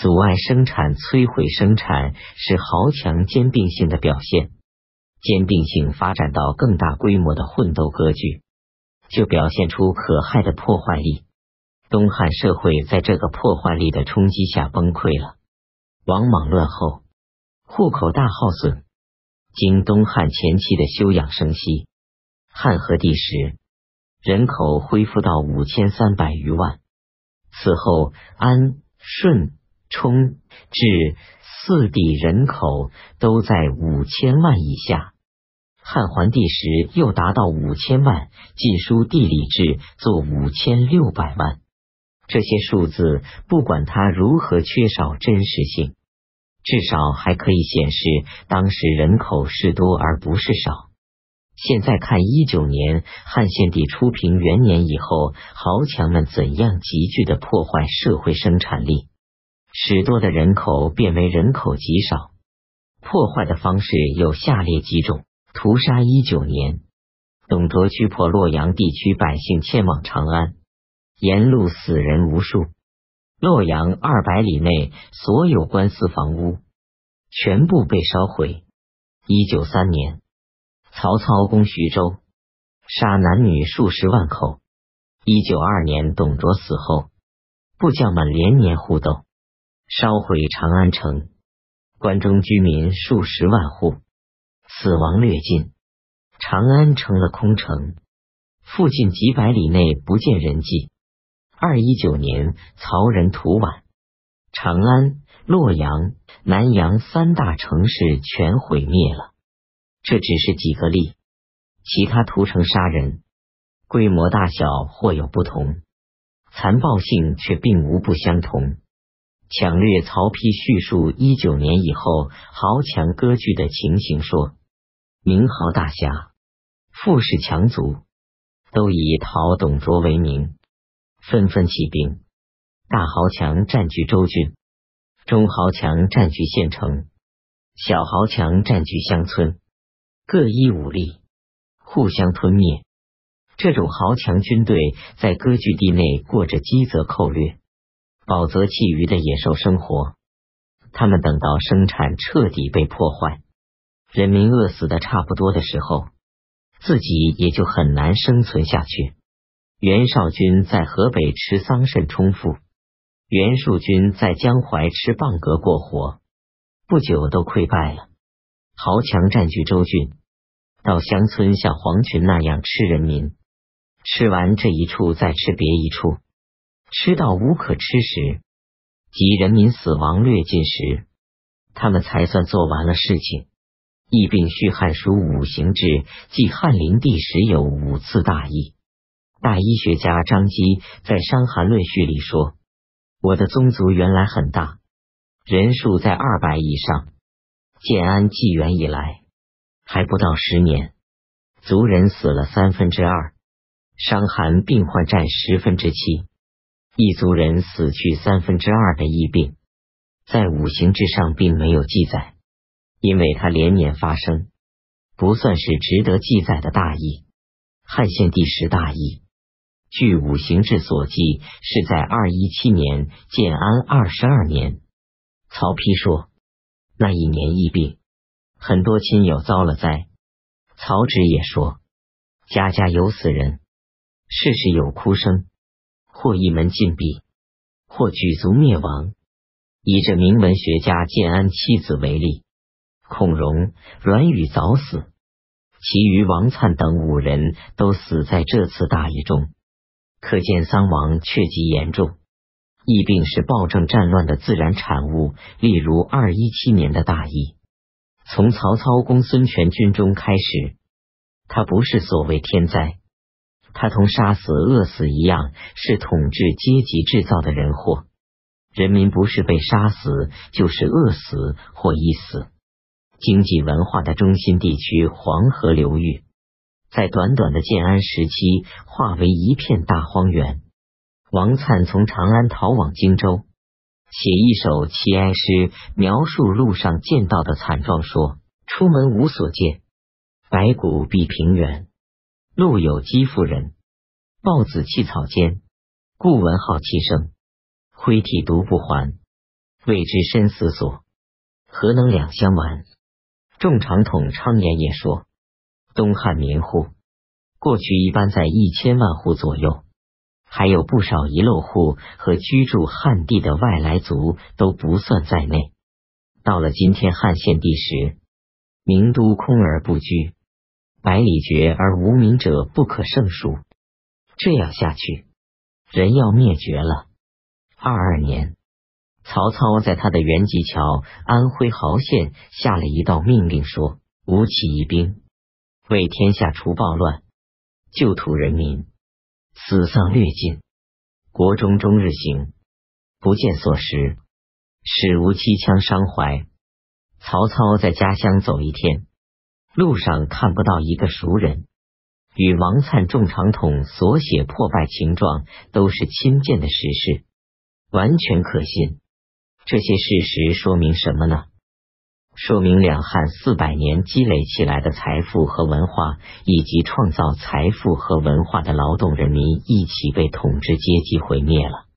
阻碍生产、摧毁生产是豪强兼并性的表现。兼并性发展到更大规模的混斗割据，就表现出可害的破坏力。东汉社会在这个破坏力的冲击下崩溃了。王莽乱后，户口大耗损。经东汉前期的休养生息，汉和帝时人口恢复到五千三百余万。此后，安、顺、冲、至四帝人口都在五千万以下。汉桓帝时又达到五千万，晋书地理志作五千六百万。这些数字，不管它如何缺少真实性。至少还可以显示当时人口是多而不是少。现在看一九年汉献帝初平元年以后，豪强们怎样急剧的破坏社会生产力，使多的人口变为人口极少。破坏的方式有下列几种：屠杀一九年，董卓驱迫洛阳地区百姓迁往长安，沿路死人无数。洛阳二百里内所有官司房屋全部被烧毁。一九三年，曹操攻徐州，杀男女数十万口。一九二年，董卓死后，部将们连年互斗，烧毁长安城，关中居民数十万户死亡略尽，长安成了空城，附近几百里内不见人迹。二一九年，曹仁屠宛，长安、洛阳、南阳三大城市全毁灭了。这只是几个例，其他屠城杀人规模大小或有不同，残暴性却并无不相同。抢掠曹丕叙述一九年以后豪强割据的情形说，名豪大侠、富士强族都以讨董卓为名。纷纷起兵，大豪强占据州郡，中豪强占据县城，小豪强占据乡村，各依武力，互相吞灭。这种豪强军队在割据地内过着饥则寇掠、饱则弃余的野兽生活。他们等到生产彻底被破坏，人民饿死的差不多的时候，自己也就很难生存下去。袁绍军在河北吃桑葚充腹，袁术军在江淮吃蚌壳过活，不久都溃败了。豪强占据州郡，到乡村像黄群那样吃人民，吃完这一处再吃别一处，吃到无可吃时，即人民死亡略尽时，他们才算做完了事情。疫病续汉书五行志，记汉灵帝时有五次大疫。大医学家张基在《伤寒论序》里说：“我的宗族原来很大，人数在二百以上。建安纪元以来，还不到十年，族人死了三分之二，伤寒病患占十分之七，异族人死去三分之二的疫病，在五行志上并没有记载，因为它连年发生，不算是值得记载的大疫。汉献帝时大疫。”据五行志所记，是在二一七年建安二十二年。曹丕说，那一年疫病，很多亲友遭了灾。曹植也说，家家有死人，事事有哭声，或一门禁闭，或举族灭亡。以这名文学家建安七子为例，孔融、阮宇早死，其余王粲等五人都死在这次大疫中。可见丧亡确极严重，疫病是暴政战乱的自然产物。例如二一七年的大疫，从曹操攻孙权军中开始，它不是所谓天灾，它同杀死、饿死一样，是统治阶级制造的人祸。人民不是被杀死，就是饿死或已死。经济文化的中心地区黄河流域。在短短的建安时期，化为一片大荒原。王粲从长安逃往荆州，写一首七哀诗，描述路上见到的惨状，说：“出门无所见，白骨蔽平原。路有饥妇人，抱子弃草间。故闻号泣声，挥涕独不还。为之深思索，何能两相完？众长统昌言也说，东汉民户过去一般在一千万户左右，还有不少遗漏户和居住汉地的外来族都不算在内。到了今天汉献帝时，名都空而不居，百里绝而无名者不可胜数。这样下去，人要灭绝了。二二年，曹操在他的原籍桥安徽毫县下了一道命令，说：“吴起义兵，为天下除暴乱，救土人民，死丧略尽，国中终日行，不见所食，使无七枪伤怀。”曹操在家乡走一天，路上看不到一个熟人。与王粲、众长统所写破败情状都是亲见的实事，完全可信。这些事实说明什么呢？说明两汉四百年积累起来的财富和文化，以及创造财富和文化的劳动人民，一起被统治阶级毁灭了。